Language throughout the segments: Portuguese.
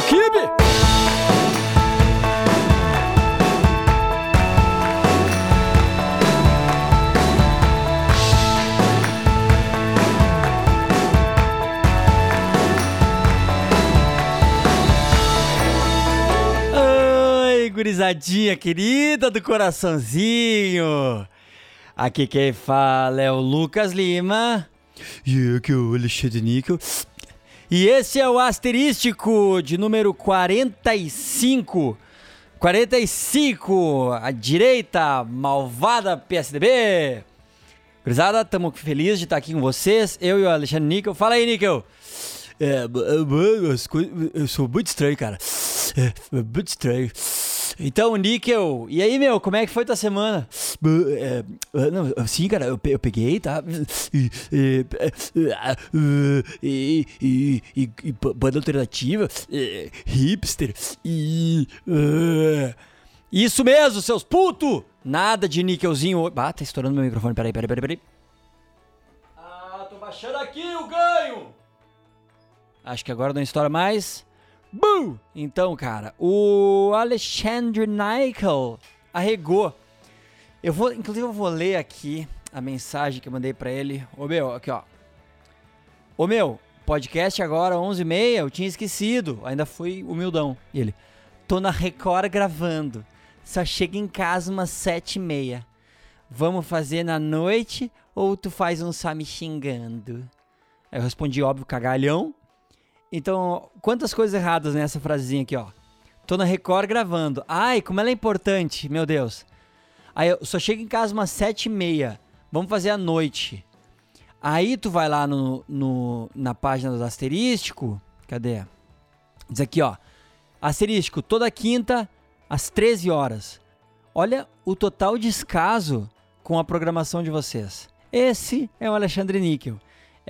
no Kibe! Gurizadinha querida do coraçãozinho! Aqui quem fala é o Lucas Lima. E aqui é o Alexandre Níquel. E esse é o asterístico de número 45. 45, a direita malvada PSDB. Gurizada, estamos felizes de estar aqui com vocês. Eu e o Alexandre Níquel. Fala aí, Níquel. É. Eu sou muito estranho, cara. É, muito estranho. Então, Níquel, e aí, meu, como é que foi tua semana? É, não, assim, cara, eu, eu peguei, tá? E, e, e, e, e, e banda alternativa, hipster, e. Isso mesmo, seus putos! Nada de níquelzinho. Ah, tá estourando meu microfone, peraí, peraí, peraí, peraí. Ah, tô baixando aqui o ganho! Acho que agora não estoura mais. Boo! Então, cara, o Alexandre Nickel arregou. Eu vou, inclusive, eu vou ler aqui a mensagem que eu mandei para ele. Ô meu, aqui ó. Ô meu, podcast agora 11h30, eu tinha esquecido. Ainda fui humildão. E ele, tô na Record gravando. Só chega em casa umas 7h30. Vamos fazer na noite ou tu faz um só me xingando? Aí eu respondi, óbvio, cagalhão. Então, quantas coisas erradas nessa frasezinha aqui, ó. Tô na Record gravando. Ai, como ela é importante, meu Deus. Aí eu só chego em casa umas sete e meia. Vamos fazer à noite. Aí tu vai lá no, no, na página do asterístico. Cadê? Diz aqui, ó. Asterístico, toda quinta, às 13 horas. Olha o total descaso com a programação de vocês. Esse é o Alexandre Níquel.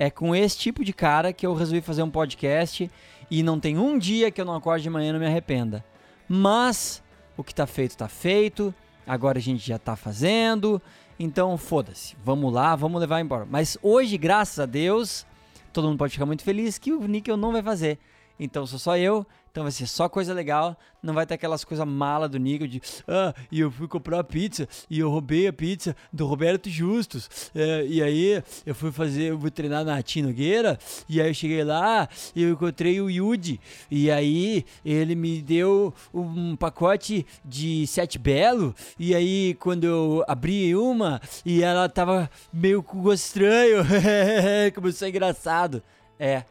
É com esse tipo de cara que eu resolvi fazer um podcast e não tem um dia que eu não acorde de manhã e não me arrependa. Mas o que tá feito tá feito, agora a gente já tá fazendo, então foda-se, vamos lá, vamos levar embora. Mas hoje, graças a Deus, todo mundo pode ficar muito feliz que o Nickel não vai fazer. Então sou só eu, então vai ser só coisa legal, não vai ter aquelas coisas mala do Nico de ah, e eu fui comprar a pizza e eu roubei a pizza do Roberto Justus. É, e aí eu fui fazer, eu fui treinar na Tinogueira e aí eu cheguei lá e eu encontrei o Yudi. E aí ele me deu um pacote de sete belo. E aí quando eu abri uma e ela tava meio com gosto estranho, começou a engraçado. É,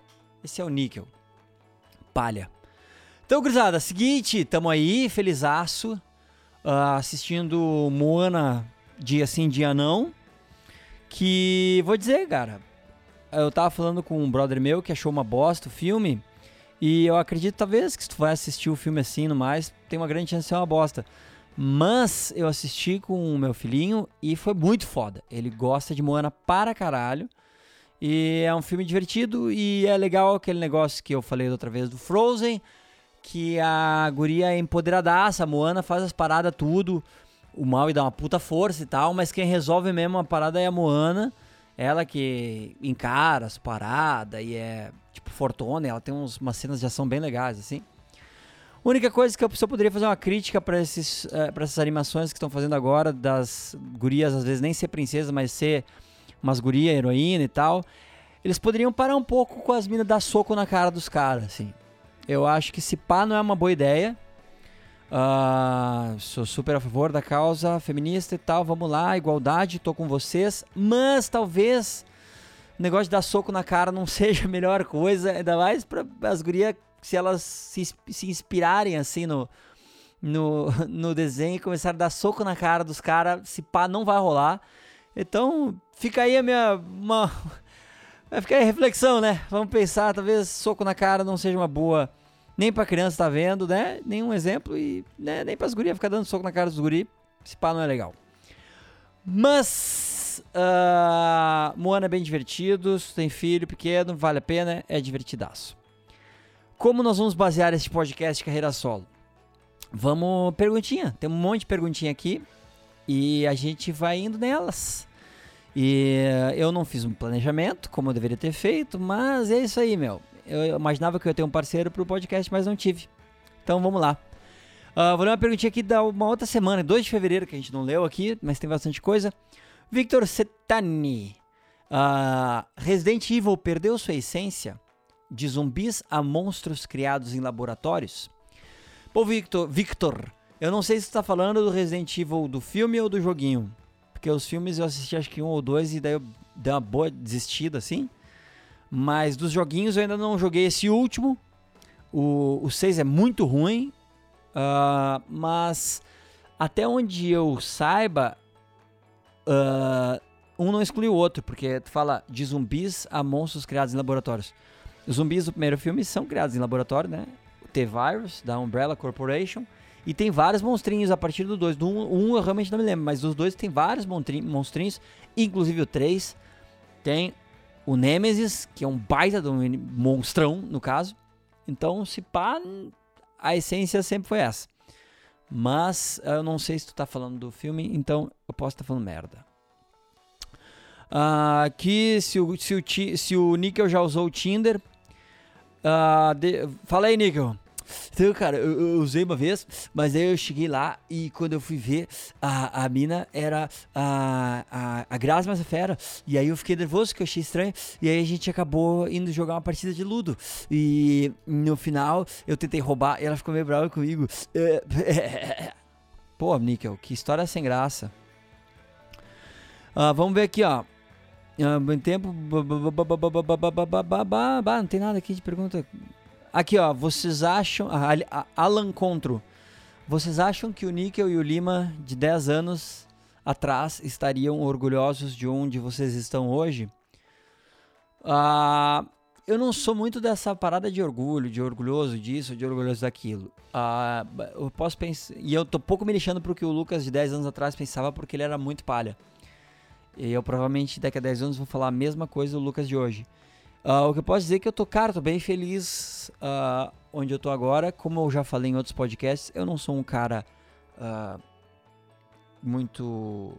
esse é o níquel. Palha. Então, gurizada, seguinte, tamo aí, felizaço, uh, assistindo Moana dia sim, dia não. Que, vou dizer, cara, eu tava falando com um brother meu que achou uma bosta o filme. E eu acredito, talvez, que se tu vai assistir o filme assim no mais, tem uma grande chance de ser uma bosta. Mas eu assisti com o meu filhinho e foi muito foda. Ele gosta de Moana para caralho. E é um filme divertido e é legal aquele negócio que eu falei outra vez do Frozen que a guria é empoderadaça, a Moana faz as paradas tudo, o mal e dá uma puta força e tal, mas quem resolve mesmo a parada é a Moana, ela que encara as paradas e é tipo fortuna, ela tem uns, umas cenas de ação bem legais, assim. A única coisa que eu só poderia fazer uma crítica para esses uh, pra essas animações que estão fazendo agora, das gurias às vezes nem ser princesa, mas ser umas gurias, heroína e tal. Eles poderiam parar um pouco com as minas dar soco na cara dos caras, assim. Eu acho que se pá não é uma boa ideia. Uh, sou super a favor da causa feminista e tal. Vamos lá, igualdade, tô com vocês. Mas talvez o negócio de dar soco na cara não seja a melhor coisa. Ainda mais para as gurias, se elas se, se inspirarem assim no, no, no desenho e começar a dar soco na cara dos caras, se pá não vai rolar. Então fica aí a minha. Uma, vai ficar aí a reflexão, né? Vamos pensar, talvez soco na cara não seja uma boa nem pra criança tá vendo, né? Nenhum exemplo e né? nem pras gurias ficar dando soco na cara dos guri. Esse pá não é legal. Mas uh, Moana é bem divertido, se tem filho pequeno, vale a pena, é divertidaço. Como nós vamos basear esse podcast de carreira solo? Vamos perguntinha, tem um monte de perguntinha aqui e a gente vai indo nelas. E eu não fiz um planejamento como eu deveria ter feito, mas é isso aí, meu Eu imaginava que eu ia ter um parceiro pro podcast, mas não tive. Então vamos lá. Uh, vou ler uma perguntinha aqui da uma outra semana, 2 de fevereiro, que a gente não leu aqui, mas tem bastante coisa. Victor Setani. Uh, Resident Evil perdeu sua essência? De zumbis a monstros criados em laboratórios? Pô, Victor, Victor, eu não sei se você tá falando do Resident Evil do filme ou do joguinho. Porque os filmes eu assisti acho que um ou dois e daí eu dei uma boa desistida, assim. Mas dos joguinhos eu ainda não joguei esse último. O, o 6 é muito ruim. Uh, mas até onde eu saiba, uh, um não exclui o outro, porque tu fala de zumbis a monstros criados em laboratórios. Os zumbis do primeiro filme são criados em laboratório, né? O T-Virus, da Umbrella Corporation. E tem vários monstrinhos a partir do 2. Do 1 um, um eu realmente não me lembro, mas dos dois tem vários monstrinhos, inclusive o 3. Tem o Nemesis, que é um baita de um monstrão, no caso. Então, se pá, a essência sempre foi essa. Mas eu não sei se tu tá falando do filme, então eu posso estar tá falando merda. Uh, aqui, se o, se, o, se o Nickel já usou o Tinder. Uh, de, fala aí, Nickel. Então, cara, eu, eu, usei uma vez, mas aí eu cheguei lá e quando eu fui ver, a, a mina era a, a, a Grazi Massafera. E aí eu fiquei nervoso, que eu achei estranho. E aí a gente acabou indo jogar uma partida de Ludo. E no final eu tentei roubar e ela ficou meio brava comigo. Pô, Níquel, que história sem graça. Uh, vamos ver aqui, ó. Uh, bem tempo. Não tem nada aqui de pergunta. Aqui, ó, vocês acham. Alan Contro. Vocês acham que o Níquel e o Lima, de 10 anos atrás, estariam orgulhosos de onde vocês estão hoje? Ah, eu não sou muito dessa parada de orgulho, de orgulhoso disso, de orgulhoso daquilo. Ah, eu posso pensar. E eu tô pouco me lixando pro que o Lucas de 10 anos atrás pensava, porque ele era muito palha. E eu provavelmente daqui a 10 anos vou falar a mesma coisa do Lucas de hoje. Uh, o que eu posso dizer é que eu tô, cara, tô bem feliz uh, onde eu tô agora. Como eu já falei em outros podcasts, eu não sou um cara uh, muito.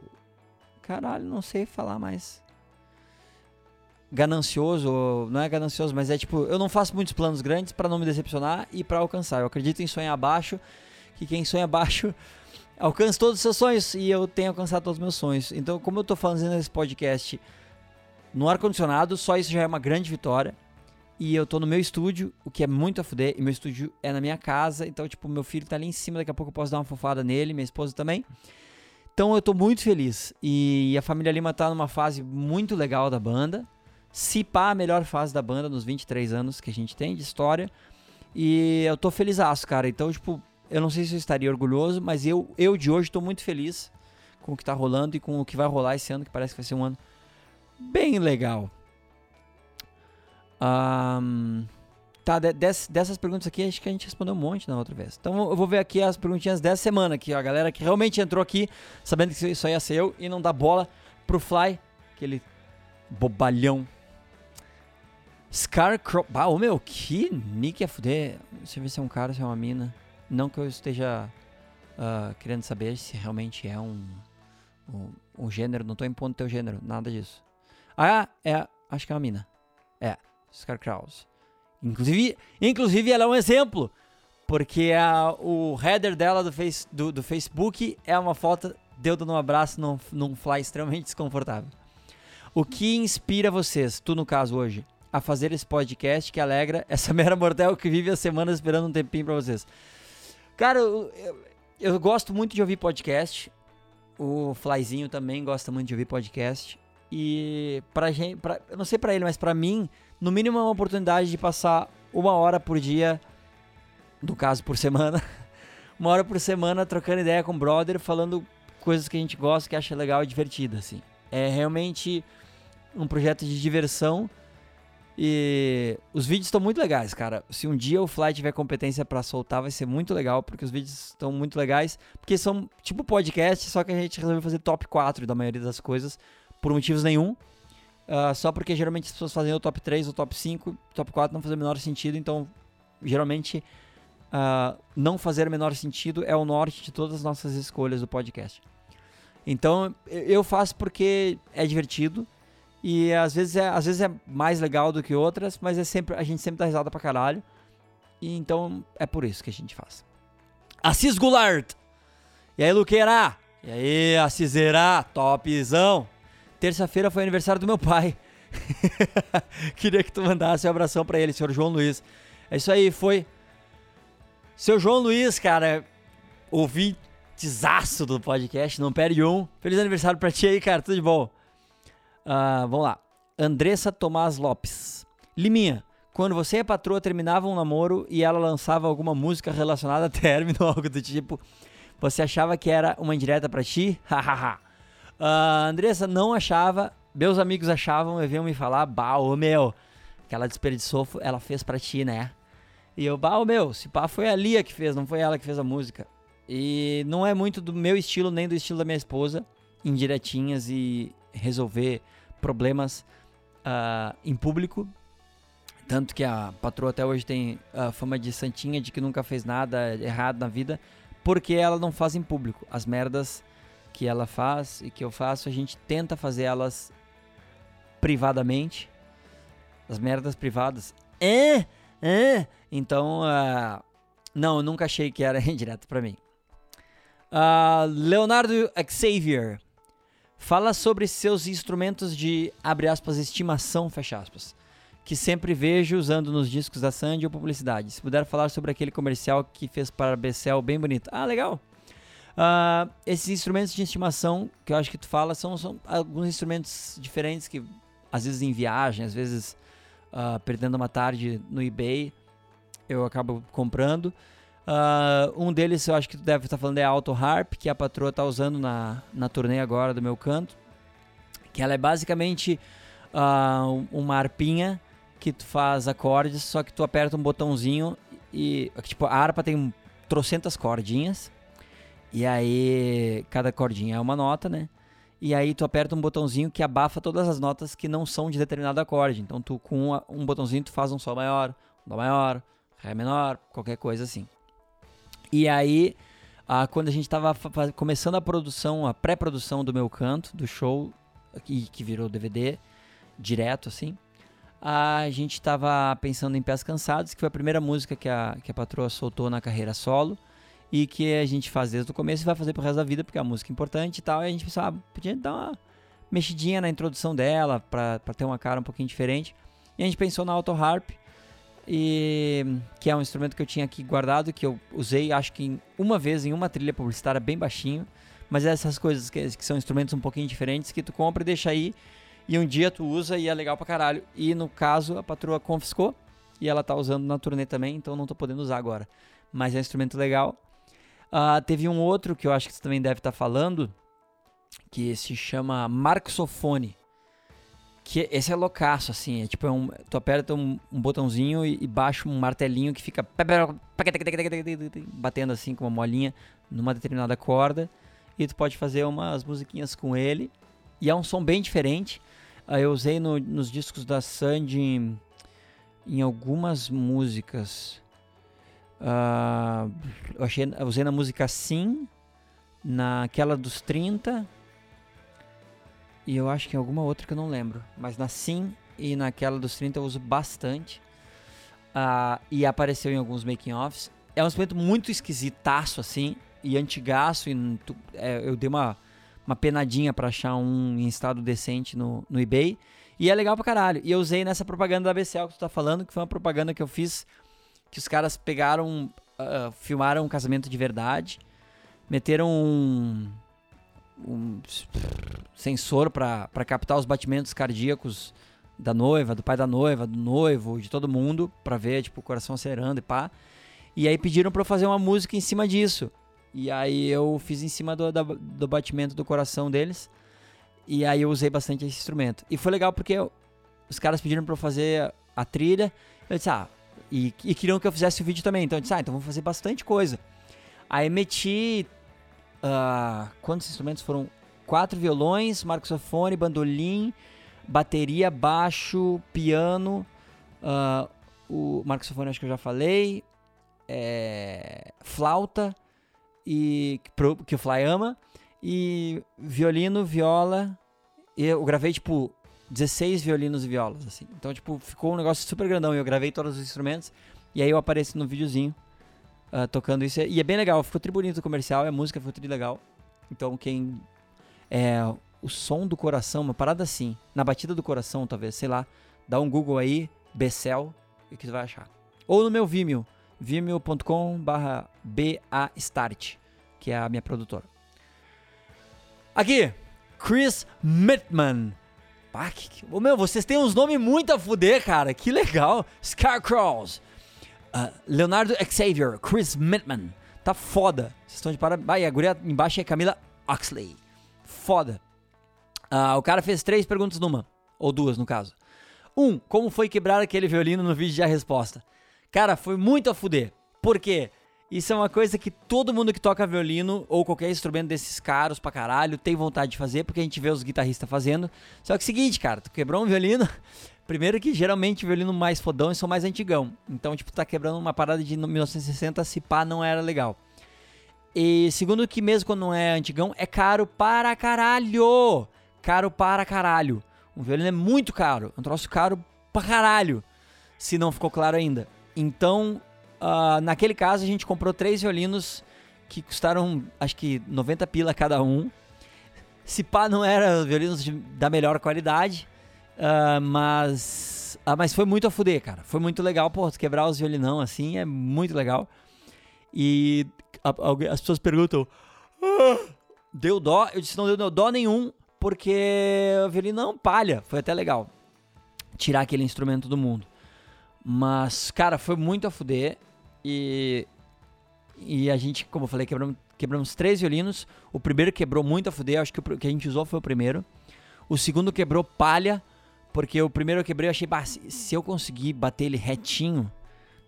Caralho, não sei falar mais. Ganancioso, não é ganancioso, mas é tipo, eu não faço muitos planos grandes para não me decepcionar e para alcançar. Eu acredito em sonhar baixo, que quem sonha baixo alcança todos os seus sonhos e eu tenho alcançado todos os meus sonhos. Então, como eu tô fazendo esse podcast no ar-condicionado, só isso já é uma grande vitória. E eu tô no meu estúdio, o que é muito a fuder, e meu estúdio é na minha casa, então, tipo, meu filho tá ali em cima, daqui a pouco eu posso dar uma fofada nele, minha esposa também. Então eu tô muito feliz. E a família Lima tá numa fase muito legal da banda. Se pá, a melhor fase da banda nos 23 anos que a gente tem de história. E eu tô feliz, cara. Então, tipo, eu não sei se eu estaria orgulhoso, mas eu, eu de hoje tô muito feliz com o que tá rolando e com o que vai rolar esse ano, que parece que vai ser um ano bem legal. Um, tá, de, dessas perguntas aqui, acho que a gente respondeu um monte na outra vez. Então eu vou ver aqui as perguntinhas dessa semana aqui, ó, a galera que realmente entrou aqui, sabendo que isso ia ser eu e não dá bola pro Fly, aquele bobalhão. Scarcrow. Ah, ô meu, que nick é fuder. Deixa eu ver se é um cara, se é uma mina. Não que eu esteja uh, querendo saber se realmente é um, um, um gênero, não tô impondo teu gênero, nada disso. Ah, é. Acho que é uma mina. É, Scar Kraus. Inclusive, inclusive, ela é um exemplo. Porque a, o header dela do, face, do, do Facebook é uma foto deu dando um abraço num, num fly extremamente desconfortável. O que inspira vocês, tu no caso hoje, a fazer esse podcast que alegra essa mera mortel que vive a semana esperando um tempinho pra vocês? Cara, eu, eu, eu gosto muito de ouvir podcast. O Flyzinho também gosta muito de ouvir podcast. E pra gente, pra, eu não sei pra ele, mas pra mim, no mínimo é uma oportunidade de passar uma hora por dia, no caso por semana, uma hora por semana trocando ideia com o brother, falando coisas que a gente gosta, que acha legal e divertida, assim. É realmente um projeto de diversão e os vídeos estão muito legais, cara. Se um dia o Fly tiver competência para soltar, vai ser muito legal, porque os vídeos estão muito legais, porque são tipo podcast, só que a gente resolveu fazer top 4 da maioria das coisas por motivos nenhum. Uh, só porque geralmente as pessoas fazem o top 3, o top 5, o top 4 não faz o menor sentido, então geralmente uh, não fazer o menor sentido é o norte de todas as nossas escolhas do podcast. Então eu faço porque é divertido E às vezes, é, às vezes é mais legal do que outras, mas é sempre, a gente sempre dá risada pra caralho. E então é por isso que a gente faz. Assis Goulart. E aí, Luqueira? E aí, Assisera? Topzão. Terça-feira foi aniversário do meu pai. Queria que tu mandasse um abração para ele, senhor João Luiz. É isso aí, foi. Seu João Luiz, cara, ouvintezaço do podcast, não perde um. Feliz aniversário pra ti aí, cara, tudo de bom. Uh, vamos lá. Andressa Tomás Lopes. Liminha, quando você e a patroa terminavam um namoro e ela lançava alguma música relacionada a término, algo do tipo, você achava que era uma indireta pra ti? Hahaha. Uh, Andressa não achava, meus amigos achavam, e vinham me falar, bah, ô meu, que ela desperdiçou, ela fez pra ti, né? E eu, bah, ô meu, se pá foi a Lia que fez, não foi ela que fez a música. E não é muito do meu estilo, nem do estilo da minha esposa, indiretinhas e resolver problemas uh, em público. Tanto que a patroa até hoje tem a fama de santinha, de que nunca fez nada errado na vida, porque ela não faz em público. As merdas que ela faz e que eu faço, a gente tenta fazer elas privadamente. As merdas privadas. É, é. Então, uh, não, eu nunca achei que era direto para mim. Uh, Leonardo Xavier. Fala sobre seus instrumentos de, abre aspas, estimação, fecha aspas, que sempre vejo usando nos discos da Sandy ou publicidade. Se puder falar sobre aquele comercial que fez para a Bessel bem bonito. Ah, legal. Uh, esses instrumentos de estimação que eu acho que tu fala são, são alguns instrumentos diferentes que às vezes em viagem, às vezes uh, perdendo uma tarde no eBay, eu acabo comprando. Uh, um deles eu acho que tu deve estar falando é a Auto Harp, que a patroa está usando na, na turnê agora do meu canto. Que ela é basicamente uh, uma harpinha que tu faz acordes, só que tu aperta um botãozinho e. Tipo, a harpa tem trocentas cordinhas. E aí, cada cordinha é uma nota, né? E aí tu aperta um botãozinho que abafa todas as notas que não são de determinado acorde. Então tu com um botãozinho tu faz um sol maior, um dó maior, ré menor, qualquer coisa assim. E aí, ah, quando a gente estava começando a produção, a pré-produção do meu canto, do show, que, que virou DVD, direto assim, a gente estava pensando em Pés Cansados, que foi a primeira música que a, que a patroa soltou na carreira solo e que a gente faz desde o começo e vai fazer pro resto da vida, porque é uma música importante e tal. E a gente pensou, ah, podia dar uma mexidinha na introdução dela, para ter uma cara um pouquinho diferente. E a gente pensou na Auto Harp, e que é um instrumento que eu tinha aqui guardado, que eu usei acho que uma vez em uma trilha publicitária bem baixinho, mas é essas coisas que, que, são instrumentos um pouquinho diferentes que tu compra e deixa aí e um dia tu usa e é legal pra caralho. E no caso a patroa confiscou e ela tá usando na turnê também, então não tô podendo usar agora. Mas é um instrumento legal. Uh, teve um outro que eu acho que você também deve estar tá falando, que se chama Marxofone. Que esse é loucaço, assim. É tipo, é um, tu aperta um, um botãozinho e, e, baixa um martelinho que fica batendo assim com uma molinha numa determinada corda. E tu pode fazer umas musiquinhas com ele. E é um som bem diferente. Uh, eu usei no, nos discos da Sandy em algumas músicas. Uh, eu, achei, usei na música Sim, naquela dos 30 e eu acho que em alguma outra que eu não lembro. Mas na Sim e naquela dos 30 eu uso bastante. Uh, e apareceu em alguns making-offs. É um instrumento muito esquisitaço, assim. E antigaço. E, é, eu dei uma, uma penadinha para achar um em estado decente no, no eBay. E é legal pra caralho. E eu usei nessa propaganda da BCL que tu tá falando, que foi uma propaganda que eu fiz. Que os caras pegaram, uh, filmaram um casamento de verdade. Meteram um, um sensor para captar os batimentos cardíacos da noiva, do pai da noiva, do noivo, de todo mundo, para ver tipo o coração acelerando e pá. E aí pediram para eu fazer uma música em cima disso. E aí eu fiz em cima do, do, do batimento do coração deles. E aí eu usei bastante esse instrumento. E foi legal porque eu, os caras pediram para eu fazer a, trilha. Eu disse, ah, e, e, queriam que eu fizesse o vídeo também. Então eu disse, ah, então vou fazer bastante coisa. Aí meti Uh, quantos instrumentos foram? Quatro violões, marxofone, bandolim, bateria, baixo, piano. Uh, o marxofone acho que eu já falei. É, flauta e que o Fly ama. E violino, viola. Eu gravei tipo 16 violinos e violas, assim. Então, tipo, ficou um negócio super grandão. Eu gravei todos os instrumentos e aí eu apareço no videozinho uh, tocando isso. E é bem legal, ficou tri bonito o comercial, a música ficou tri legal. Então, quem. É. O som do coração, uma parada assim. Na batida do coração, talvez, sei lá. Dá um Google aí, Becel, e que você vai achar. Ou no meu Vimeo, vimeo.com/barra BAStart, que é a minha produtora. Aqui, Chris Mittman. Ah, que, oh, meu, vocês têm uns nomes muito a fuder, cara. Que legal. Scarecrows. Uh, Leonardo Xavier. Chris Mittman. Tá foda. Vocês estão de parabéns. Ah, e a guria embaixo é Camila Oxley. Foda. Uh, o cara fez três perguntas numa. Ou duas, no caso. Um, como foi quebrar aquele violino no vídeo de a resposta? Cara, foi muito a fuder. Por quê? Isso é uma coisa que todo mundo que toca violino ou qualquer instrumento desses caros pra caralho tem vontade de fazer, porque a gente vê os guitarristas fazendo. Só que é o seguinte, cara, tu quebrou um violino. Primeiro que geralmente violino mais fodão são mais antigão. Então, tipo, tá quebrando uma parada de 1960, se pá, não era legal. E segundo que mesmo quando não é antigão, é caro para caralho. Caro para caralho. Um violino é muito caro. É um troço caro pra caralho. Se não ficou claro ainda. Então, uh, naquele caso, a gente comprou três violinos que custaram, acho que 90 pila cada um. Se pá, não eram violinos de, da melhor qualidade, uh, mas, uh, mas foi muito a fuder, cara. Foi muito legal, pô, quebrar os violinão assim é muito legal. E a, a, as pessoas perguntam, ah, deu dó? Eu disse, não deu dó nenhum, porque o violino não palha. Foi até legal tirar aquele instrumento do mundo. Mas, cara, foi muito a fuder. E, e a gente, como eu falei, quebramos, quebramos três violinos. O primeiro quebrou muito a fuder. Acho que o que a gente usou foi o primeiro. O segundo quebrou palha. Porque o primeiro eu quebrei, eu achei, bah, se eu conseguir bater ele retinho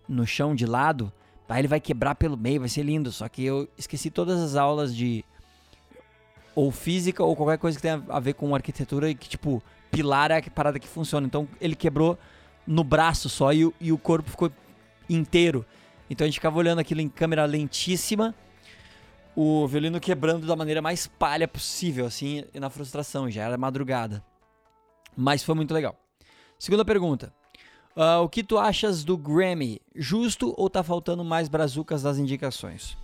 no chão de lado, aí ele vai quebrar pelo meio, vai ser lindo. Só que eu esqueci todas as aulas de ou física ou qualquer coisa que tenha a ver com arquitetura e que, tipo, pilar é a parada que funciona. Então ele quebrou no braço só e, e o corpo ficou inteiro. Então a gente ficava olhando aquilo em câmera lentíssima, o violino quebrando da maneira mais palha possível, assim, na frustração, já era madrugada. Mas foi muito legal. Segunda pergunta. Uh, o que tu achas do Grammy? Justo ou tá faltando mais brazucas das indicações?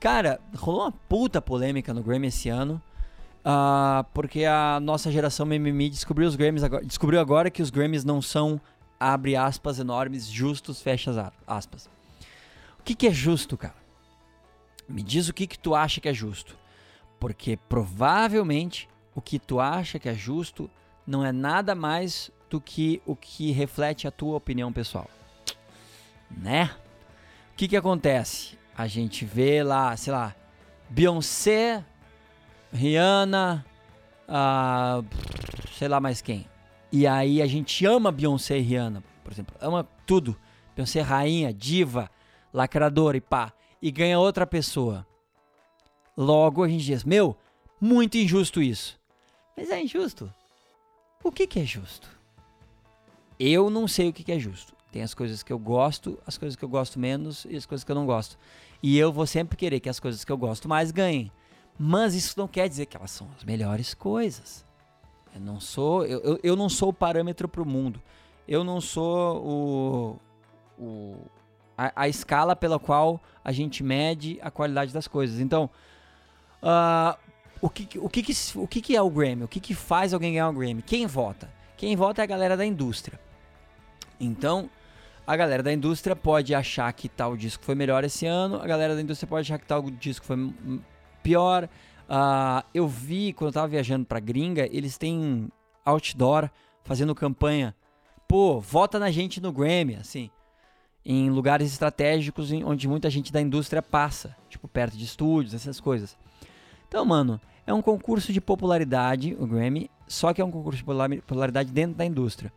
Cara, rolou uma puta polêmica no Grammy esse ano. Uh, porque a nossa geração mimimi descobriu os Grammys agora, descobriu agora que os Grammys não são abre aspas enormes, justos, fecha aspas. O que, que é justo, cara? Me diz o que, que tu acha que é justo. Porque provavelmente o que tu acha que é justo não é nada mais do que o que reflete a tua opinião pessoal. Né? O que, que acontece? A gente vê lá, sei lá, Beyoncé Rihanna, uh, sei lá mais quem. E aí a gente ama Beyoncé e Rihanna, por exemplo. Ama tudo. Beyoncé rainha, diva, lacradora e pá. E ganha outra pessoa. Logo a gente diz, meu, muito injusto isso. Mas é injusto. O que, que é justo? Eu não sei o que, que é justo. Tem as coisas que eu gosto, as coisas que eu gosto menos e as coisas que eu não gosto. E eu vou sempre querer que as coisas que eu gosto mais ganhem. Mas isso não quer dizer que elas são as melhores coisas. Eu não sou, eu, eu, eu não sou o parâmetro para o mundo. Eu não sou o, o a, a, escala pela qual a gente mede a qualidade das coisas. Então, uh, o, que, o, que, o que, é o Grammy? O que, que faz alguém ganhar o Grammy? Quem vota? Quem vota é a galera da indústria. Então, a galera da indústria pode achar que tal disco foi melhor esse ano, a galera da indústria pode achar que tal disco foi pior. Uh, eu vi quando eu tava viajando pra gringa, eles têm outdoor fazendo campanha. Pô, vota na gente no Grammy, assim. Em lugares estratégicos onde muita gente da indústria passa. Tipo, perto de estúdios, essas coisas. Então, mano, é um concurso de popularidade, o Grammy, só que é um concurso de popularidade dentro da indústria.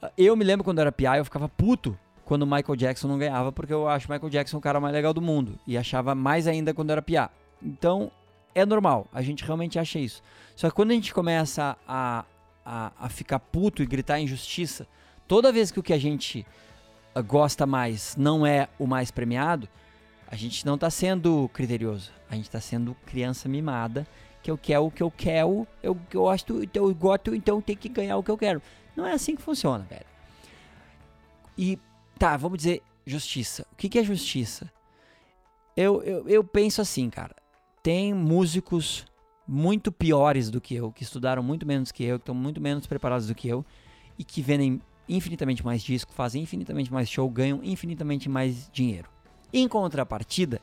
Ah, eu me lembro quando eu era PI, eu ficava puto quando Michael Jackson não ganhava, porque eu acho Michael Jackson o cara mais legal do mundo. E achava mais ainda quando era PI. Então, é normal, a gente realmente acha isso. Só que quando a gente começa a, a, a ficar puto e gritar injustiça, toda vez que o que a gente gosta mais não é o mais premiado, a gente não está sendo criterioso. A gente está sendo criança mimada que eu quero o que eu quero, eu gosto, então eu gosto, então tem que ganhar o que eu quero. Não é assim que funciona, velho. E tá, vamos dizer justiça. O que, que é justiça? Eu, eu, eu penso assim, cara. Tem músicos muito piores do que eu, que estudaram muito menos que eu, que estão muito menos preparados do que eu e que vendem infinitamente mais disco, fazem infinitamente mais show, ganham infinitamente mais dinheiro. Em contrapartida,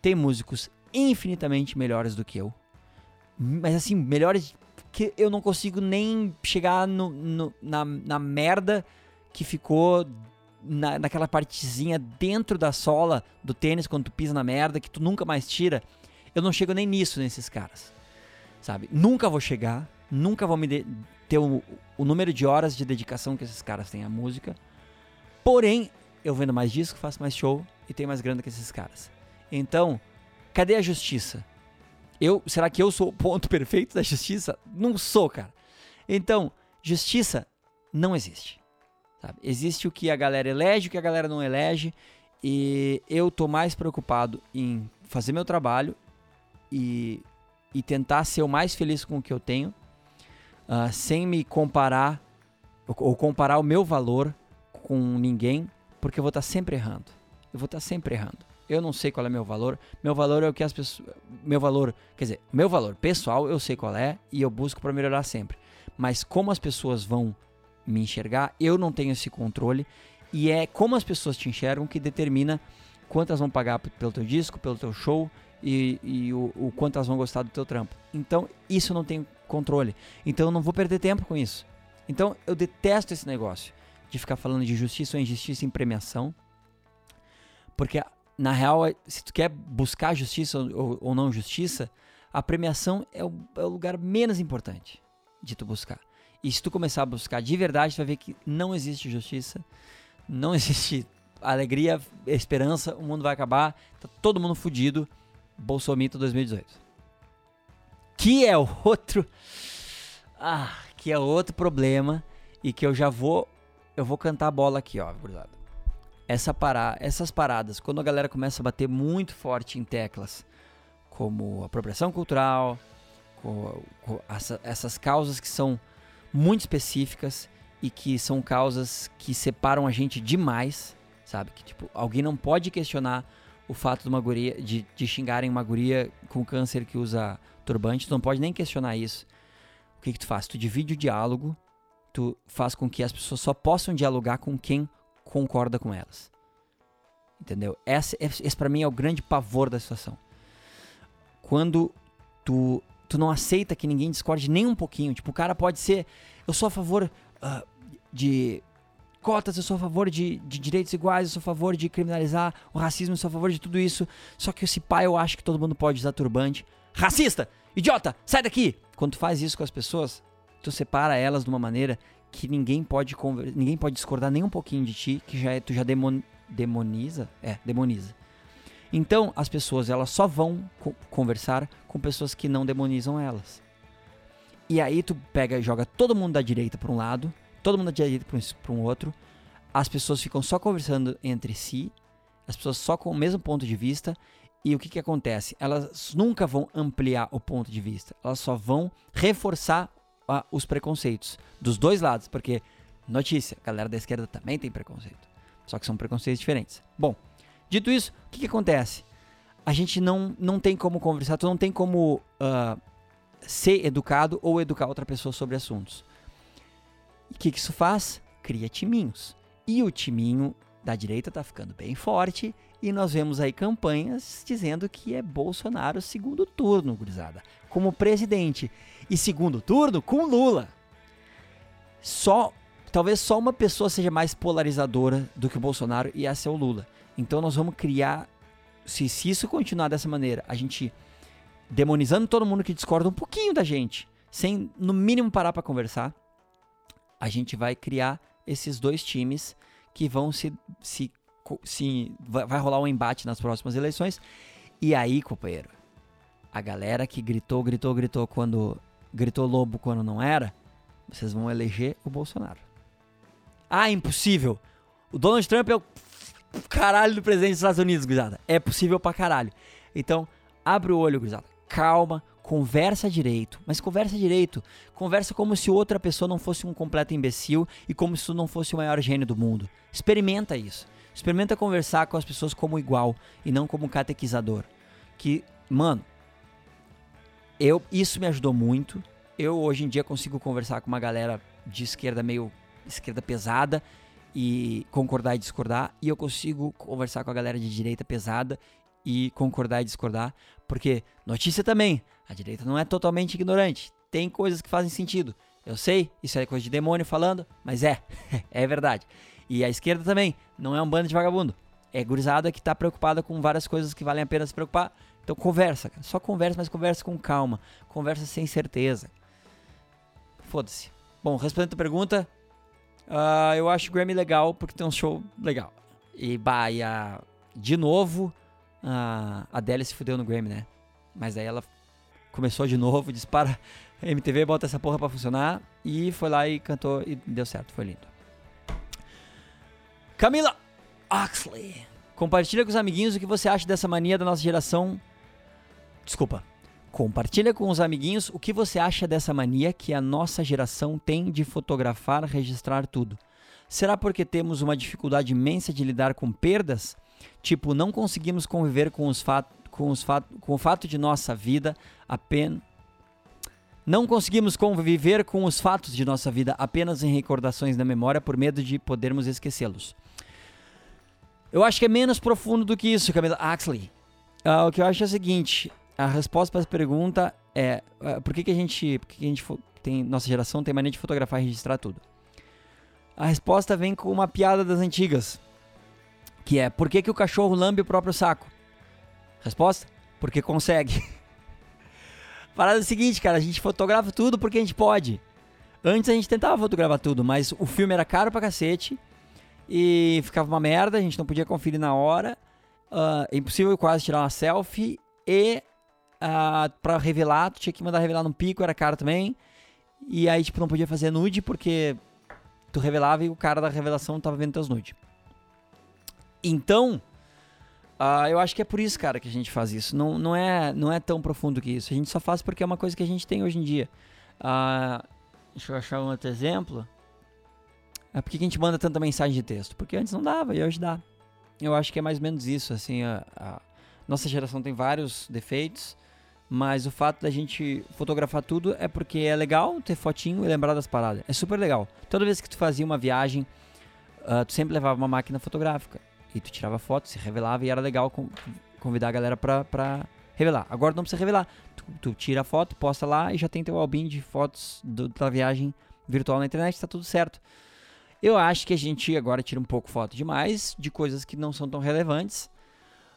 tem músicos infinitamente melhores do que eu, mas assim, melhores que eu não consigo nem chegar no, no na, na merda que ficou na, naquela partezinha dentro da sola do tênis quando tu pisa na merda que tu nunca mais tira. Eu não chego nem nisso nesses caras, sabe? Nunca vou chegar, nunca vou me de, ter o, o número de horas de dedicação que esses caras têm à música. Porém, eu vendo mais disco, faço mais show e tenho mais grana que esses caras. Então, cadê a justiça? Eu, será que eu sou o ponto perfeito da justiça? Não sou, cara. Então, justiça não existe. Sabe? Existe o que a galera elege, o que a galera não elege. E eu tô mais preocupado em fazer meu trabalho e, e tentar ser o mais feliz com o que eu tenho, uh, sem me comparar ou, comparar o meu valor com ninguém, porque eu vou estar sempre errando. Eu vou estar sempre errando. Eu não sei qual é meu valor. Meu valor é o que as pessoas. Meu valor. Quer dizer, meu valor pessoal eu sei qual é e eu busco para melhorar sempre. Mas como as pessoas vão me enxergar, eu não tenho esse controle. E é como as pessoas te enxergam que determina quantas vão pagar pelo teu disco, pelo teu show e, e o, o quanto elas vão gostar do teu trampo. Então, isso eu não tenho controle. Então, eu não vou perder tempo com isso. Então, eu detesto esse negócio de ficar falando de justiça ou injustiça em premiação. Porque na real, é, se tu quer buscar justiça ou, ou não justiça, a premiação é o, é o, lugar menos importante de tu buscar. E se tu começar a buscar de verdade, tu vai ver que não existe justiça, não existe alegria, esperança, o mundo vai acabar, tá todo mundo fudido. Bolsomito 2018. Que é outro. Ah, que é outro problema e que eu já vou. Eu vou cantar a bola aqui, ó, gurizada essa para, essas paradas, quando a galera começa a bater muito forte em teclas, como apropriação cultural, com, com essa, essas causas que são muito específicas e que são causas que separam a gente demais, sabe? Que tipo, alguém não pode questionar o fato de uma guria, de, de xingarem uma guria com câncer que usa turbante, tu não pode nem questionar isso. O que, que tu faz? Tu divide o diálogo, tu faz com que as pessoas só possam dialogar com quem concorda com elas. Entendeu? Esse, esse para mim é o grande pavor da situação. Quando tu, tu não aceita que ninguém discorde nem um pouquinho. Tipo, o cara pode ser. Eu sou a favor uh, de cotas, eu sou a favor de, de, direitos iguais, eu sou a favor de criminalizar o racismo, eu sou a favor de tudo isso. Só que esse pai eu acho que todo mundo pode usar turbante. Racista! Idiota! Sai daqui! Quando tu faz isso com as pessoas, tu separa elas de uma maneira que ninguém pode ninguém pode discordar nem um pouquinho de ti, que já é, tu já demon demoniza, é, demoniza. Então, as pessoas elas só vão co conversar com pessoas que não demonizam elas. E aí tu pega e joga todo mundo da direita para um lado, todo mundo da direita para um outro. As pessoas ficam só conversando entre si, as pessoas só com o mesmo ponto de vista. E o que, que acontece? Elas nunca vão ampliar o ponto de vista, elas só vão reforçar uh, os preconceitos dos dois lados, porque notícia, a galera da esquerda também tem preconceito, só que são preconceitos diferentes. Bom, dito isso, o que, que acontece? A gente não, não tem como conversar, tu não tem como uh, ser educado ou educar outra pessoa sobre assuntos. E o que, que isso faz? Cria timinhos. E o timinho da direita tá ficando bem forte e nós vemos aí campanhas dizendo que é Bolsonaro segundo turno, gurizada, como presidente. E segundo turno com Lula. Só, talvez só uma pessoa seja mais polarizadora do que o Bolsonaro e essa é o Lula. Então nós vamos criar, se, se isso continuar dessa maneira, a gente demonizando todo mundo que discorda um pouquinho da gente, sem no mínimo parar para conversar, a gente vai criar esses dois times que vão se, se se vai rolar um embate nas próximas eleições. E aí, companheiro, a galera que gritou, gritou, gritou quando gritou lobo quando não era, vocês vão eleger o Bolsonaro. Ah, impossível. O Donald Trump é o caralho do presidente dos Estados Unidos, gurizada. É possível pra caralho. Então, abre o olho, gurizada. Calma, conversa direito, mas conversa direito. Conversa como se outra pessoa não fosse um completo imbecil e como se tu não fosse o maior gênio do mundo. Experimenta isso. Experimenta conversar com as pessoas como igual e não como catequizador. Que, mano, eu isso me ajudou muito. Eu hoje em dia consigo conversar com uma galera de esquerda meio esquerda pesada e concordar e discordar, e eu consigo conversar com a galera de direita pesada e concordar e discordar, porque notícia também, a direita não é totalmente ignorante, tem coisas que fazem sentido. Eu sei, isso é coisa de demônio falando, mas é, é verdade. E a esquerda também, não é um bando de vagabundo. É gurizada que tá preocupada com várias coisas que valem a pena se preocupar. Então conversa. Só conversa, mas conversa com calma. Conversa sem certeza. Foda-se. Bom, respondendo a pergunta, uh, eu acho o Grammy legal porque tem um show legal. E, bah, e a, de novo, a Adele se fudeu no Grammy, né? Mas aí ela começou de novo, dispara MTV, bota essa porra pra funcionar. E foi lá e cantou e deu certo, foi lindo. Camila Oxley. Compartilha com os amiguinhos o que você acha dessa mania da nossa geração. Desculpa. Compartilha com os amiguinhos o que você acha dessa mania que a nossa geração tem de fotografar, registrar tudo. Será porque temos uma dificuldade imensa de lidar com perdas? Tipo, não conseguimos conviver com, os com, os com o fato de nossa vida apenas. Não conseguimos conviver com os fatos de nossa vida apenas em recordações da memória por medo de podermos esquecê-los. Eu acho que é menos profundo do que isso, Camila Axley. Uh, o que eu acho é o seguinte: a resposta para essa pergunta é uh, por que, que a gente, por que, que a gente tem, nossa geração tem mania de fotografar e registrar tudo? A resposta vem com uma piada das antigas. Que é, por que, que o cachorro lambe o próprio saco? Resposta? Porque consegue. Parada é o seguinte, cara, a gente fotografa tudo porque a gente pode. Antes a gente tentava fotografar tudo, mas o filme era caro pra cacete e ficava uma merda, a gente não podia conferir na hora. Uh, impossível quase tirar uma selfie e uh, pra revelar, tu tinha que mandar revelar no pico, era caro também. E aí, tipo, não podia fazer nude porque tu revelava e o cara da revelação tava vendo teus nudes. Então, uh, eu acho que é por isso, cara, que a gente faz isso. Não, não, é, não é tão profundo que isso. A gente só faz porque é uma coisa que a gente tem hoje em dia. Uh, deixa eu achar um outro exemplo. É por que a gente manda tanta mensagem de texto? Porque antes não dava e hoje dá. Eu acho que é mais ou menos isso. Assim, a, a nossa geração tem vários defeitos, mas o fato da gente fotografar tudo é porque é legal ter fotinho e lembrar das paradas. É super legal. Toda vez que tu fazia uma viagem, uh, tu sempre levava uma máquina fotográfica. E tu tirava foto, se revelava e era legal convidar a galera pra, pra revelar. Agora não precisa revelar. Tu, tu, tira a foto, posta lá e já tem teu album de fotos do, da viagem virtual na internet, tá tudo certo. Eu acho que a gente agora tira um pouco foto demais de coisas que não são tão relevantes,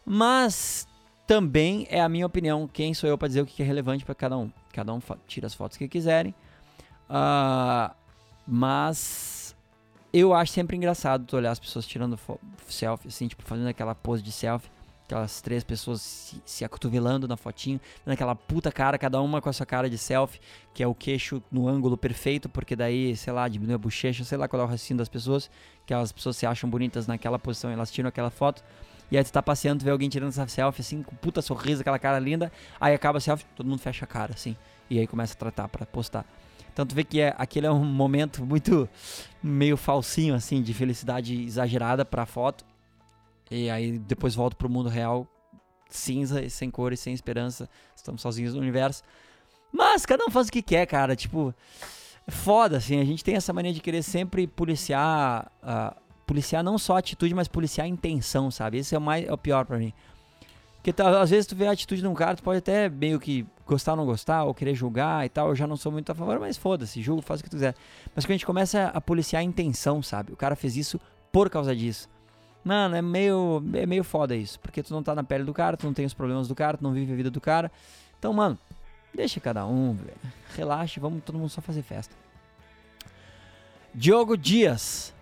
mas também é a minha opinião. Quem sou eu para dizer o que é relevante para cada um? Cada um tira as fotos que quiserem. Uh, mas eu acho sempre engraçado tu olhar as pessoas tirando selfie, assim, tipo, fazendo aquela pose de selfie. Aquelas três pessoas se, se acotovelando na fotinho, naquela puta cara, cada uma com a sua cara de selfie, que é o queixo no ângulo perfeito, porque daí, sei lá, diminui a bochecha, sei lá qual é o raciocínio das pessoas, que as pessoas se acham bonitas naquela posição, elas tiram aquela foto. E aí tu tá passeando, tu vê alguém tirando essa selfie, assim, com puta sorriso, aquela cara linda. Aí acaba a selfie, todo mundo fecha a cara, assim. E aí começa a tratar para postar. Então tu vê que é, aquele é um momento muito meio falsinho, assim, de felicidade exagerada pra foto. E aí depois volta pro mundo real, cinza, sem cor e sem esperança. Estamos sozinhos no universo. Mas cada um faz o que quer, cara. Tipo, é foda, assim. A gente tem essa mania de querer sempre policiar. Uh, policiar não só a atitude, mas policiar a intenção, sabe? Esse é o, mais, é o pior para mim. Porque tá, às vezes tu vê a atitude de um cara, tu pode até meio que gostar ou não gostar, ou querer julgar e tal. Eu já não sou muito a favor, mas foda-se, julgo, faz o que tu quiser. Mas quando a gente começa a policiar a intenção, sabe? O cara fez isso por causa disso. Mano, é meio, é meio foda isso. Porque tu não tá na pele do cara, tu não tem os problemas do cara, tu não vive a vida do cara. Então, mano, deixa cada um, velho. Relaxa, vamos todo mundo só fazer festa. Diogo Dias.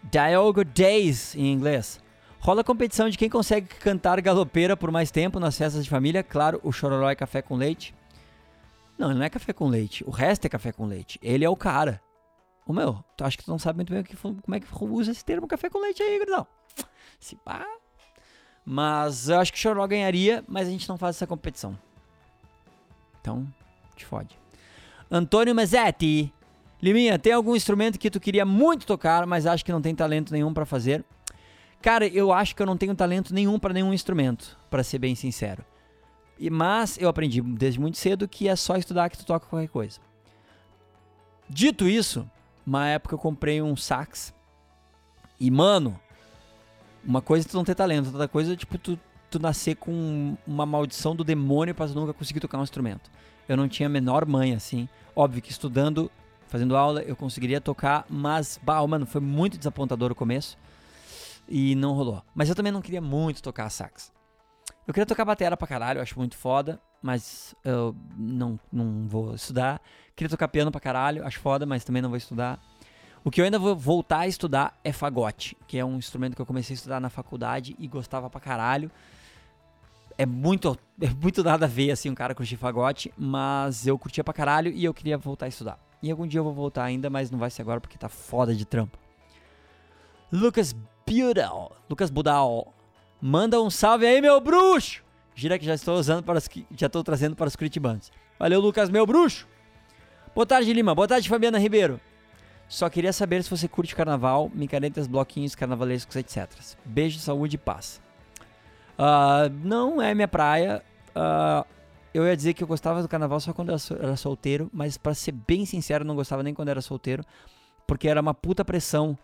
Diogo Days em inglês. Rola competição de quem consegue cantar galopeira por mais tempo nas festas de família. Claro, o chororó é café com leite. Não, ele não é café com leite. O resto é café com leite. Ele é o cara. O meu, tu acha que tu não sabe muito bem que, como é que usa esse termo café com leite aí, Gridão? Se pá. Mas eu acho que o Chororó ganharia, mas a gente não faz essa competição. Então, te fode. Antônio Mazzetti. Liminha, tem algum instrumento que tu queria muito tocar, mas acha que não tem talento nenhum para fazer? Cara, eu acho que eu não tenho talento nenhum para nenhum instrumento, para ser bem sincero. E, mas eu aprendi desde muito cedo que é só estudar que tu toca qualquer coisa. Dito isso, uma época eu comprei um sax. E, mano, uma coisa é tu não ter talento, outra coisa é tipo tu, tu nascer com uma maldição do demônio pra nunca conseguir tocar um instrumento. Eu não tinha a menor manha, assim. Óbvio que estudando, fazendo aula, eu conseguiria tocar, mas, bah, mano, foi muito desapontador o começo. E não rolou. Mas eu também não queria muito tocar sax. Eu queria tocar batera pra caralho, eu acho muito foda, mas eu não, não vou estudar. Queria tocar piano pra caralho, acho foda, mas também não vou estudar. O que eu ainda vou voltar a estudar é fagote, que é um instrumento que eu comecei a estudar na faculdade e gostava pra caralho. É muito, é muito nada a ver, assim, um cara curtir fagote, mas eu curtia pra caralho e eu queria voltar a estudar. E algum dia eu vou voltar ainda, mas não vai ser agora porque tá foda de trampo. Lucas Budal, Lucas Budal, manda um salve aí, meu bruxo! Gira que já estou usando para os, já estou trazendo para os curitibanos. Valeu, Lucas, meu bruxo! Boa tarde, Lima. Boa tarde, Fabiana Ribeiro. Só queria saber se você curte carnaval, micaretas, bloquinhos, carnavalescos, etc. Beijo, saúde e paz. Uh, não é minha praia. Uh, eu ia dizer que eu gostava do carnaval só quando eu era solteiro, mas para ser bem sincero, não gostava nem quando era solteiro, porque era uma puta pressão.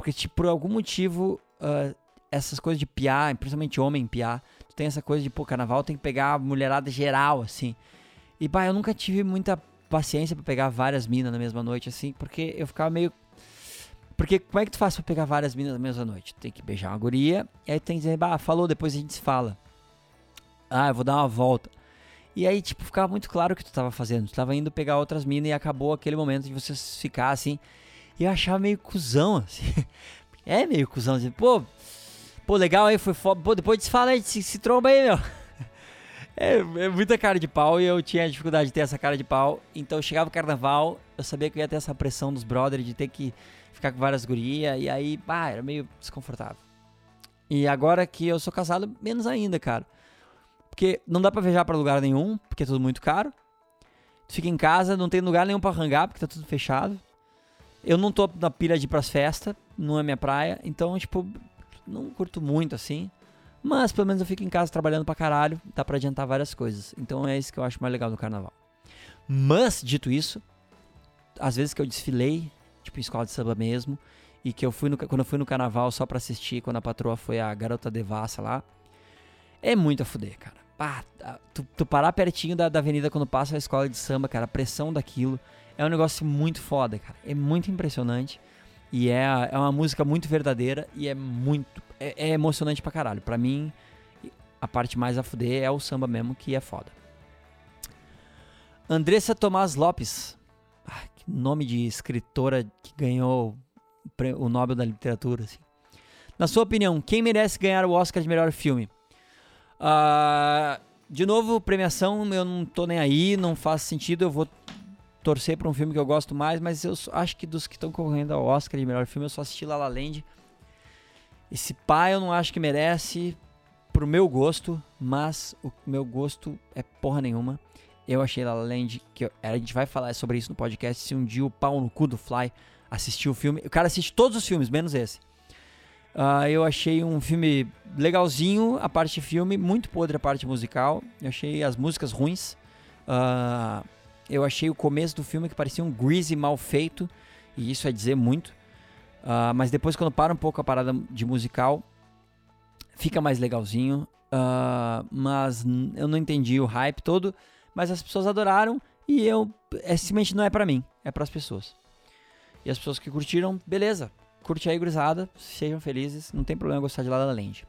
Porque, tipo, por algum motivo, uh, essas coisas de piar, principalmente homem piar, tu tem essa coisa de, pô, carnaval tem que pegar a mulherada geral, assim. E, bah, eu nunca tive muita paciência para pegar várias minas na mesma noite, assim, porque eu ficava meio. Porque como é que tu faz pra pegar várias minas na mesma noite? Tem que beijar uma guria, e aí tem que dizer, bah, falou, depois a gente se fala. Ah, eu vou dar uma volta. E aí, tipo, ficava muito claro o que tu tava fazendo. Tu tava indo pegar outras minas e acabou aquele momento de você ficar assim. E eu achava meio cuzão, assim. É meio cuzão, assim, pô, pô, legal aí, foi foda. Pô, depois fala aí, se, se tromba aí, meu. É, é, muita cara de pau e eu tinha dificuldade de ter essa cara de pau. Então chegava o carnaval, eu sabia que eu ia ter essa pressão dos brothers de ter que ficar com várias gurias. E aí, pá, era meio desconfortável. E agora que eu sou casado, menos ainda, cara. Porque não dá pra viajar para lugar nenhum, porque é tudo muito caro. Tu fica em casa, não tem lugar nenhum para rangar, porque tá tudo fechado. Eu não tô na pilha de ir pras festas, não é minha praia. Então, tipo, não curto muito assim. Mas pelo menos eu fico em casa trabalhando pra caralho, dá pra adiantar várias coisas. Então é isso que eu acho mais legal do carnaval. Mas, dito isso, às vezes que eu desfilei, tipo em escola de samba mesmo, e que eu fui no, quando eu fui no carnaval só pra assistir, quando a patroa foi a garota devassa lá, é muito a fuder, cara. Pá, tu, tu, parar pertinho da, da avenida quando passa a escola de samba, cara, a pressão daquilo é um negócio muito foda, cara. É muito impressionante. E é, é uma música muito verdadeira e é muito. É, é emocionante pra caralho. Pra mim, a parte mais a fuder é o samba mesmo, que é foda. Andressa Tomás Lopes. Ah, que nome de escritora que ganhou o Nobel da Literatura. Assim. Na sua opinião, quem merece ganhar o Oscar de melhor filme? Uh, de novo, premiação, eu não tô nem aí, não faz sentido. Eu vou torcer para um filme que eu gosto mais, mas eu acho que dos que estão concorrendo ao Oscar de melhor filme, eu só assisti La La Land. Esse pai eu não acho que merece pro meu gosto, mas o meu gosto é porra nenhuma. Eu achei La La Land, que eu, a gente vai falar sobre isso no podcast, se um dia o pau no cu do Fly assistiu o filme. O cara assiste todos os filmes, menos esse. Uh, eu achei um filme legalzinho, a parte filme, muito podre a parte musical. Eu achei as músicas ruins. Uh, eu achei o começo do filme que parecia um greasy mal feito, e isso é dizer muito. Uh, mas depois, quando para um pouco a parada de musical, fica mais legalzinho. Uh, mas eu não entendi o hype todo. Mas as pessoas adoraram e eu. É, simplesmente não é para mim, é para as pessoas. E as pessoas que curtiram, beleza. Curte aí, gurizada. Sejam felizes. Não tem problema gostar de La La Land.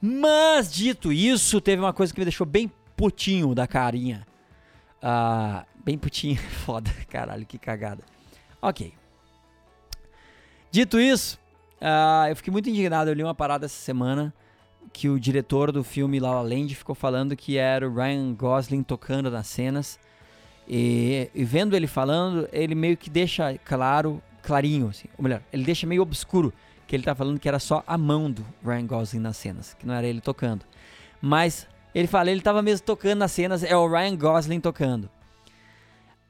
Mas, dito isso, teve uma coisa que me deixou bem putinho da carinha. Uh, bem putinho, foda, caralho, que cagada. Ok. Dito isso, uh, eu fiquei muito indignado. Eu li uma parada essa semana que o diretor do filme La La Land ficou falando que era o Ryan Gosling tocando nas cenas. E, e, vendo ele falando, ele meio que deixa claro, clarinho, assim, ou melhor, ele deixa meio obscuro que ele tá falando que era só a mão do Ryan Gosling nas cenas, que não era ele tocando. Mas Ele fala, ele tava mesmo tocando nas cenas, é o Ryan Gosling tocando.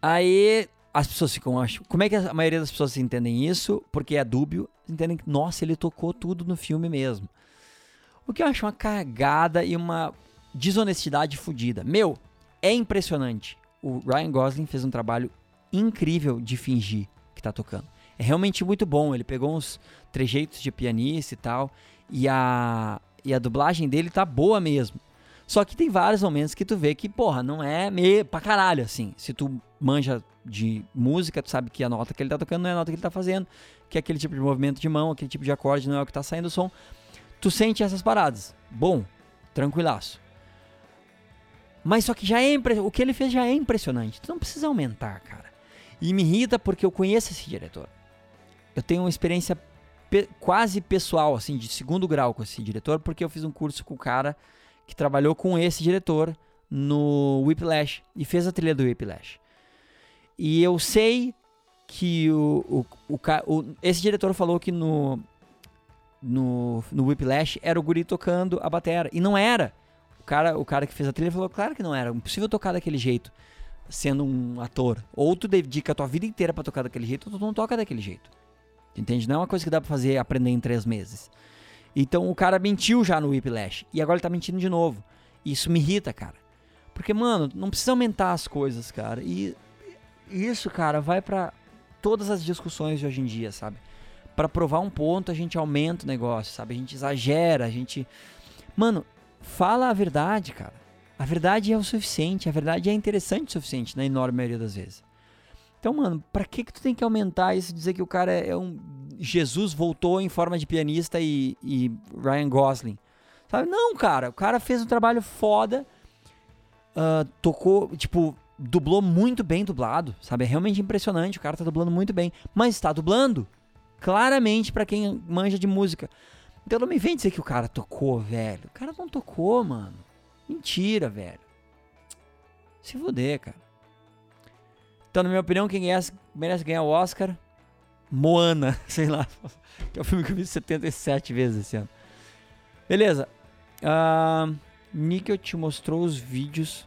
Aí as pessoas ficam, como é que a maioria das pessoas entendem isso? Porque é dúbio, entendem que, nossa, ele tocou tudo no filme mesmo. O que eu acho uma cagada e uma desonestidade fodida. Meu, é impressionante. O Ryan Gosling fez um trabalho incrível de fingir que tá tocando. É realmente muito bom. Ele pegou uns trejeitos de pianista e tal. E a, e a dublagem dele tá boa mesmo. Só que tem vários momentos que tu vê que, porra, não é meio pra caralho, assim. Se tu manja de música, tu sabe que a nota que ele tá tocando não é a nota que ele tá fazendo, que é aquele tipo de movimento de mão, aquele tipo de acorde não é o que tá saindo o som. Tu sente essas paradas. Bom, tranquilaço. Mas só que já é impre... o que ele fez já é impressionante. Tu não precisa aumentar, cara. E me irrita porque eu conheço esse diretor. Eu tenho uma experiência pe... quase pessoal, assim, de segundo grau com esse diretor, porque eu fiz um curso com o cara que trabalhou com esse diretor no Whiplash e fez a trilha do Whiplash. E eu sei que o, o, o, o esse diretor falou que no, no, no Whiplash era o guri tocando a batera. E não era. O cara, o cara que fez a trilha falou, claro que não era. Impossível tocar daquele jeito, sendo um ator. Ou tu dedica a tua vida inteira para tocar daquele jeito, ou tu não toca daquele jeito. Entende? Não é uma coisa que dá pra fazer aprender em três meses. Então o cara mentiu já no Whiplash. E agora ele tá mentindo de novo. Isso me irrita, cara. Porque, mano, não precisa aumentar as coisas, cara. E isso, cara, vai para todas as discussões de hoje em dia, sabe? Para provar um ponto, a gente aumenta o negócio, sabe? A gente exagera, a gente. Mano, fala a verdade, cara. A verdade é o suficiente, a verdade é interessante o suficiente, na enorme maioria das vezes. Então, mano, pra que que tu tem que aumentar isso e dizer que o cara é um... Jesus voltou em forma de pianista e, e Ryan Gosling? Sabe? Não, cara, o cara fez um trabalho foda, uh, tocou, tipo, dublou muito bem dublado, sabe? É realmente impressionante, o cara tá dublando muito bem, mas está dublando claramente para quem manja de música. Então não me vem dizer que o cara tocou, velho. O cara não tocou, mano. Mentira, velho. Se fuder, cara. Então, na minha opinião, quem merece ganhar o Oscar? Moana, sei lá. Que é o filme que eu vi 77 vezes esse ano. Beleza. Uh, Nickel te mostrou os vídeos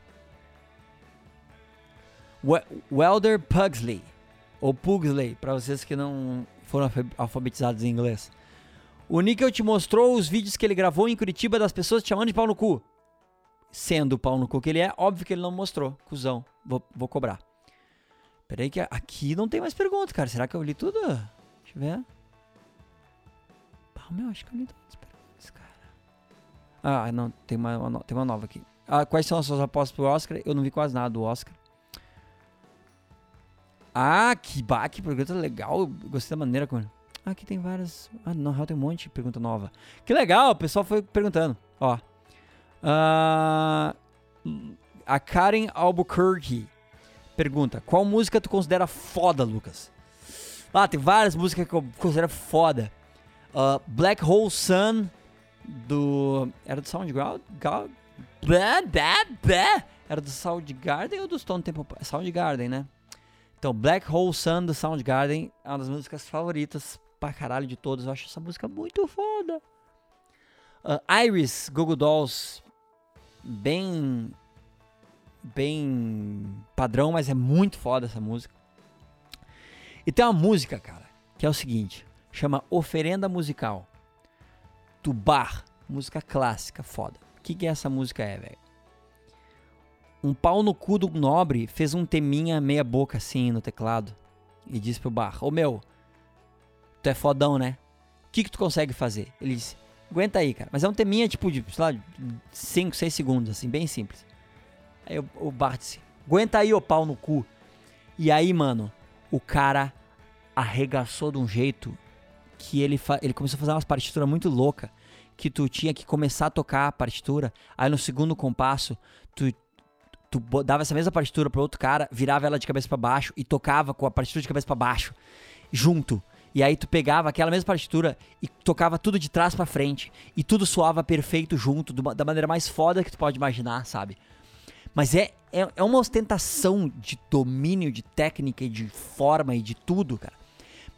Welder Pugsley, ou Pugsley, para vocês que não foram alfabetizados em inglês. O Nickel te mostrou os vídeos que ele gravou em Curitiba das pessoas te chamando de pau no cu. Sendo o pau no cu que ele é, óbvio que ele não mostrou. Cusão. Vou, vou cobrar. Peraí que aqui não tem mais perguntas, cara. Será que eu li tudo? Deixa eu ver. Pau, meu, acho que eu li todas as perguntas, cara. Ah, não. Tem uma, uma tem uma nova aqui. Ah, quais são as suas apostas pro Oscar? Eu não vi quase nada do Oscar. Ah, que, bah, que pergunta legal. Gostei da maneira como. Ah, aqui tem várias. Ah, na real tem um monte de pergunta nova. Que legal, o pessoal foi perguntando. Ó. Uh, a Karen Albuquerque pergunta: Qual música tu considera foda, Lucas? Ah, tem várias músicas que eu considero foda. Uh, Black Hole Sun, do. Era do Soundgarden? Era do Soundgarden ou do Stone Temple? Soundgarden, né? Então, Black Hole Sun do Soundgarden é uma das músicas favoritas pra caralho de todas. Eu acho essa música muito foda. Uh, Iris, Google Dolls, bem. Bem padrão, mas é muito foda essa música. E tem uma música, cara, que é o seguinte: chama Oferenda Musical do Bar, música clássica foda. O que, que essa música é, velho? Um pau no cu do nobre fez um teminha meia boca assim no teclado e disse pro Bar: Ô meu, tu é fodão, né? O que, que tu consegue fazer? Ele disse: Aguenta aí, cara. Mas é um teminha tipo de, sei lá, 5, 6 segundos, assim, bem simples. Aí o, o Bar disse: Aguenta aí, ô pau no cu. E aí, mano, o cara arregaçou de um jeito que ele, ele começou a fazer umas partituras muito louca que tu tinha que começar a tocar a partitura, aí no segundo compasso tu tu dava essa mesma partitura para outro cara, virava ela de cabeça para baixo e tocava com a partitura de cabeça para baixo, junto. E aí tu pegava aquela mesma partitura e tocava tudo de trás para frente. E tudo soava perfeito junto, da maneira mais foda que tu pode imaginar, sabe? Mas é, é, é uma ostentação de domínio, de técnica e de forma e de tudo, cara.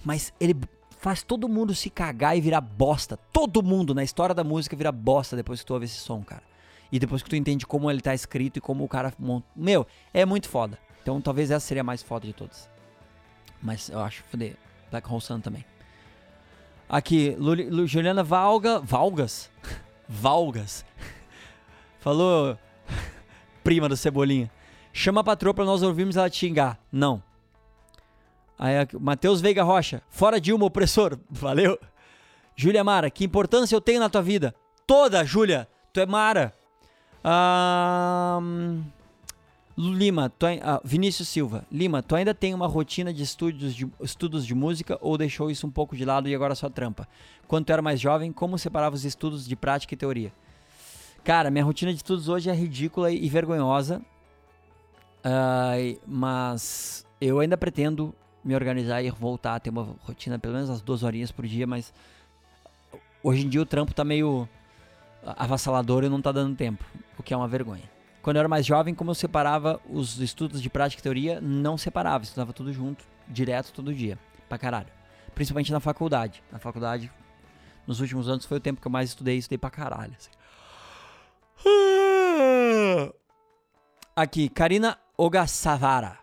Mas ele faz todo mundo se cagar e virar bosta. Todo mundo na história da música vira bosta depois que tu ouve esse som, cara. E depois que tu entende como ele tá escrito e como o cara monta. Meu, é muito foda. Então talvez essa seria a mais foda de todas. Mas eu acho foder. Black Hole Sun também. Aqui, Juliana Valga. Valgas? Valgas. Falou. Prima do Cebolinha. Chama a patroa pra nós ouvirmos ela te xingar. Não. Aí, Matheus Veiga Rocha. Fora Dilma, opressor. Valeu. Júlia Mara. Que importância eu tenho na tua vida? Toda, Júlia. Tu é Mara. Lima, tu, ah, Vinícius Silva. Lima, tu ainda tem uma rotina de estudos, de estudos de música ou deixou isso um pouco de lado e agora só trampa? Quando tu era mais jovem, como separava os estudos de prática e teoria? Cara, minha rotina de estudos hoje é ridícula e vergonhosa. Uh, mas eu ainda pretendo me organizar e voltar a ter uma rotina pelo menos as duas horinhas por dia, mas hoje em dia o trampo tá meio avassalador e não tá dando tempo, o que é uma vergonha. Quando eu era mais jovem, como eu separava os estudos de prática e teoria, não separava, estudava tudo junto, direto todo dia, pra caralho. Principalmente na faculdade. Na faculdade, nos últimos anos foi o tempo que eu mais estudei, estudei pra caralho. Assim. Aqui, Karina Ogasavara.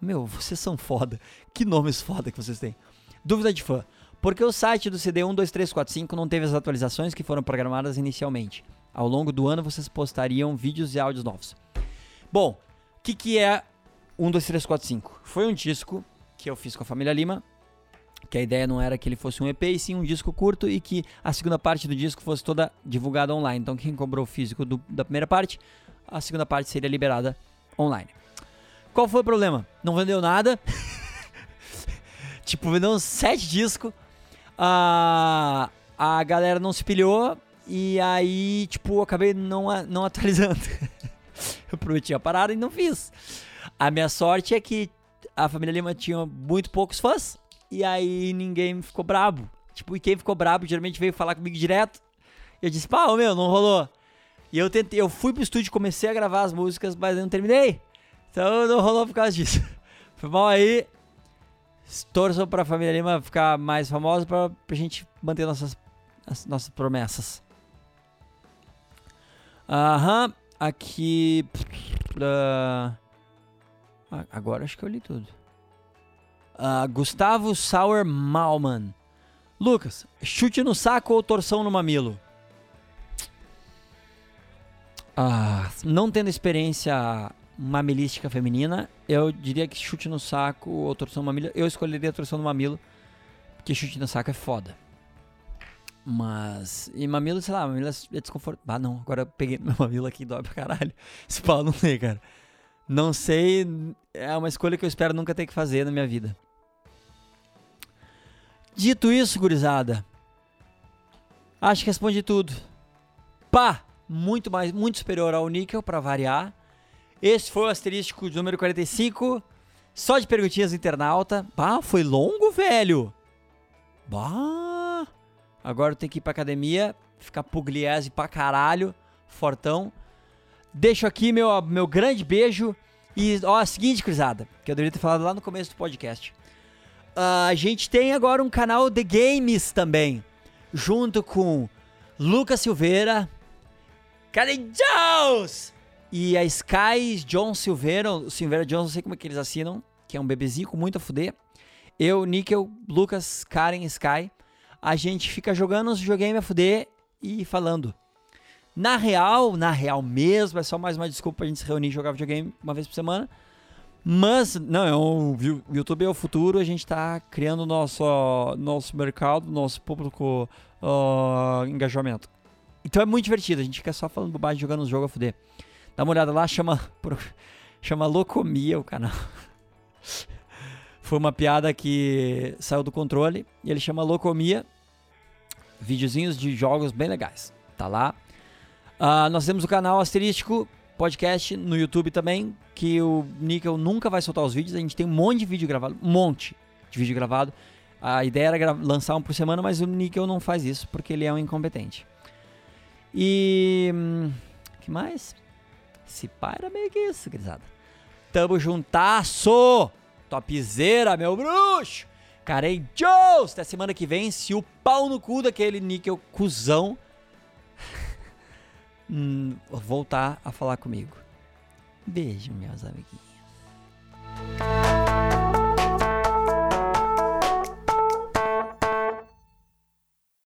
Meu, vocês são foda. Que nomes foda que vocês têm. Dúvida de fã. Por que o site do CD 12345 não teve as atualizações que foram programadas inicialmente? Ao longo do ano vocês postariam vídeos e áudios novos. Bom, o que, que é 12345? Foi um disco que eu fiz com a família Lima. Que a ideia não era que ele fosse um EP, e sim um disco curto e que a segunda parte do disco fosse toda divulgada online. Então, quem cobrou o físico do, da primeira parte, a segunda parte seria liberada online. Qual foi o problema? Não vendeu nada. tipo, vendeu uns sete discos. A, a galera não se pilhou. E aí, tipo, eu acabei não, não atualizando. eu prometi a parada e não fiz. A minha sorte é que a família Lima tinha muito poucos fãs. E aí ninguém ficou brabo. Tipo, e quem ficou brabo geralmente veio falar comigo direto. Eu disse, pá, meu, não rolou. E eu tentei, eu fui pro estúdio, comecei a gravar as músicas, mas eu não terminei. Então não rolou por causa disso. Foi mal aí. Torçam pra família Lima ficar mais famosa pra, pra gente manter nossas, as nossas promessas. Aham, aqui. Uh, agora acho que eu li tudo. Uh, Gustavo Sauer Malman. Lucas, chute no saco ou torção no mamilo? Ah, não tendo experiência mamilística feminina, eu diria que chute no saco ou torção no mamilo. Eu escolheria torção no mamilo, porque chute no saco é foda. Mas. E mamilo, sei lá, mamilo é desconforto. Ah, não, agora eu peguei meu mamilo aqui dói pra caralho. Esse pau não sei, cara. Não sei. É uma escolha que eu espero nunca ter que fazer na minha vida. Dito isso, gurizada. Acho que respondi tudo. Pá! Muito mais, muito superior ao níquel, para variar. Esse foi o asterístico de número 45. Só de perguntinhas internauta. Bah, foi longo, velho. Bah. Agora eu tenho que ir pra academia, ficar pugliese pra caralho, fortão. Deixo aqui meu, meu grande beijo. E, ó, seguinte, cruzada, que eu deveria ter falado lá no começo do podcast. Uh, a gente tem agora um canal de games também, junto com Lucas Silveira, Karen Jones e a Sky John Silveira, o Silveira Jones, não sei como é que eles assinam, que é um bebezinho com muito a fuder. Eu, Nickel, Lucas, Karen, Sky a gente fica jogando os videogame a fuder e falando. Na real, na real mesmo, é só mais uma desculpa pra gente se reunir e jogar videogame uma vez por semana. Mas, não, é um, o YouTube é o futuro, a gente tá criando nosso, nosso mercado, nosso público uh, engajamento. Então é muito divertido, a gente fica só falando bobagem jogando os jogos a fuder. Dá uma olhada lá, chama, chama Locomia o canal. Foi uma piada que saiu do controle e ele chama Locomia. Videozinhos de jogos bem legais. Tá lá. Uh, nós temos o canal Asterístico Podcast no YouTube também, que o Nickel nunca vai soltar os vídeos. A gente tem um monte de vídeo gravado, um monte de vídeo gravado. A ideia era lançar um por semana, mas o Nickel não faz isso porque ele é um incompetente. E. Hum, que mais? Esse pai era meio que isso, grisada. Tamo juntasso! Topzera, meu bruxo! Carei Jones! Até semana que vem, se o pau no cu daquele níquel cuzão Hum, voltar a falar comigo. Beijo, meus amiguinhos.